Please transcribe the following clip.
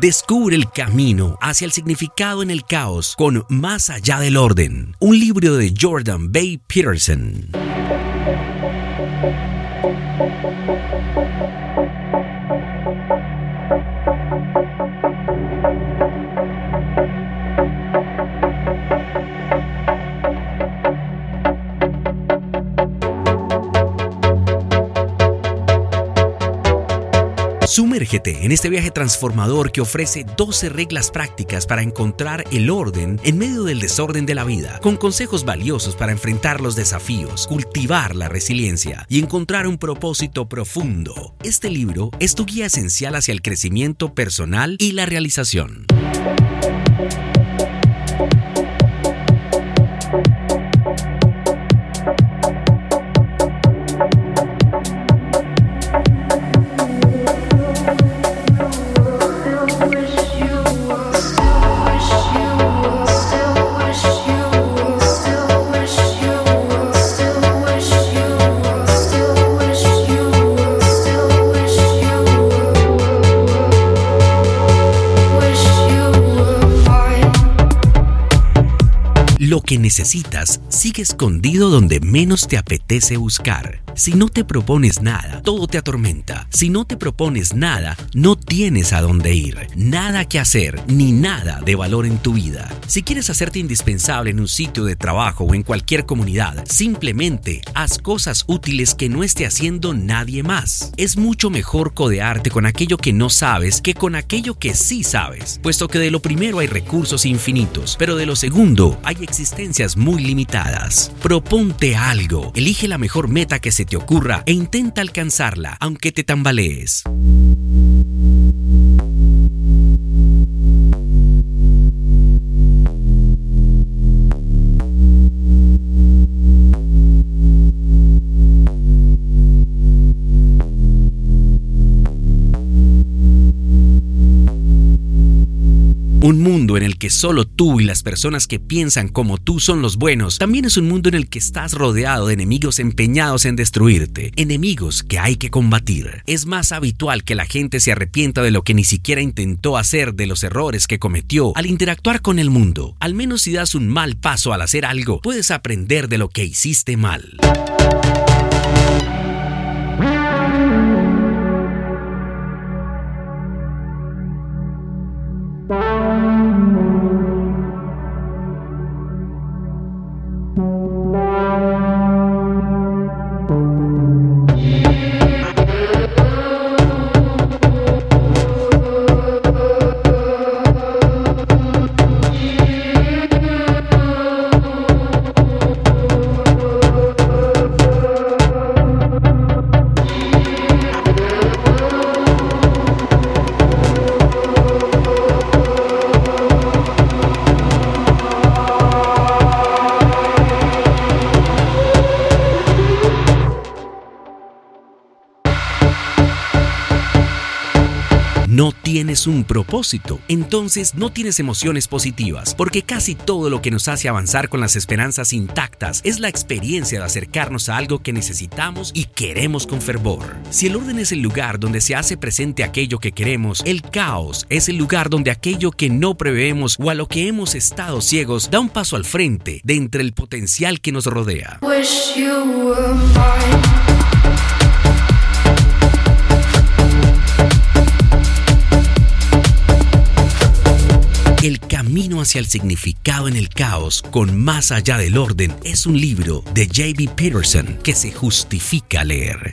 Descubre el camino hacia el significado en el caos con Más allá del orden, un libro de Jordan Bay Peterson. Thank you. Sumérgete en este viaje transformador que ofrece 12 reglas prácticas para encontrar el orden en medio del desorden de la vida, con consejos valiosos para enfrentar los desafíos, cultivar la resiliencia y encontrar un propósito profundo. Este libro es tu guía esencial hacia el crecimiento personal y la realización. Que necesitas sigue escondido donde menos te apetece buscar. Si no te propones nada, todo te atormenta. Si no te propones nada, no tienes a dónde ir, nada que hacer, ni nada de valor en tu vida. Si quieres hacerte indispensable en un sitio de trabajo o en cualquier comunidad, simplemente haz cosas útiles que no esté haciendo nadie más. Es mucho mejor codearte con aquello que no sabes que con aquello que sí sabes, puesto que de lo primero hay recursos infinitos, pero de lo segundo hay existencias muy limitadas. Proponte algo, elige la mejor meta que se te ocurra e intenta alcanzarla, aunque te tambalees. En el que solo tú y las personas que piensan como tú son los buenos, también es un mundo en el que estás rodeado de enemigos empeñados en destruirte, enemigos que hay que combatir. Es más habitual que la gente se arrepienta de lo que ni siquiera intentó hacer, de los errores que cometió al interactuar con el mundo. Al menos si das un mal paso al hacer algo, puedes aprender de lo que hiciste mal. Tienes un propósito, entonces no tienes emociones positivas, porque casi todo lo que nos hace avanzar con las esperanzas intactas es la experiencia de acercarnos a algo que necesitamos y queremos con fervor. Si el orden es el lugar donde se hace presente aquello que queremos, el caos es el lugar donde aquello que no preveemos o a lo que hemos estado ciegos da un paso al frente de entre el potencial que nos rodea. El camino hacia el significado en el caos con más allá del orden es un libro de J.B. Peterson que se justifica leer.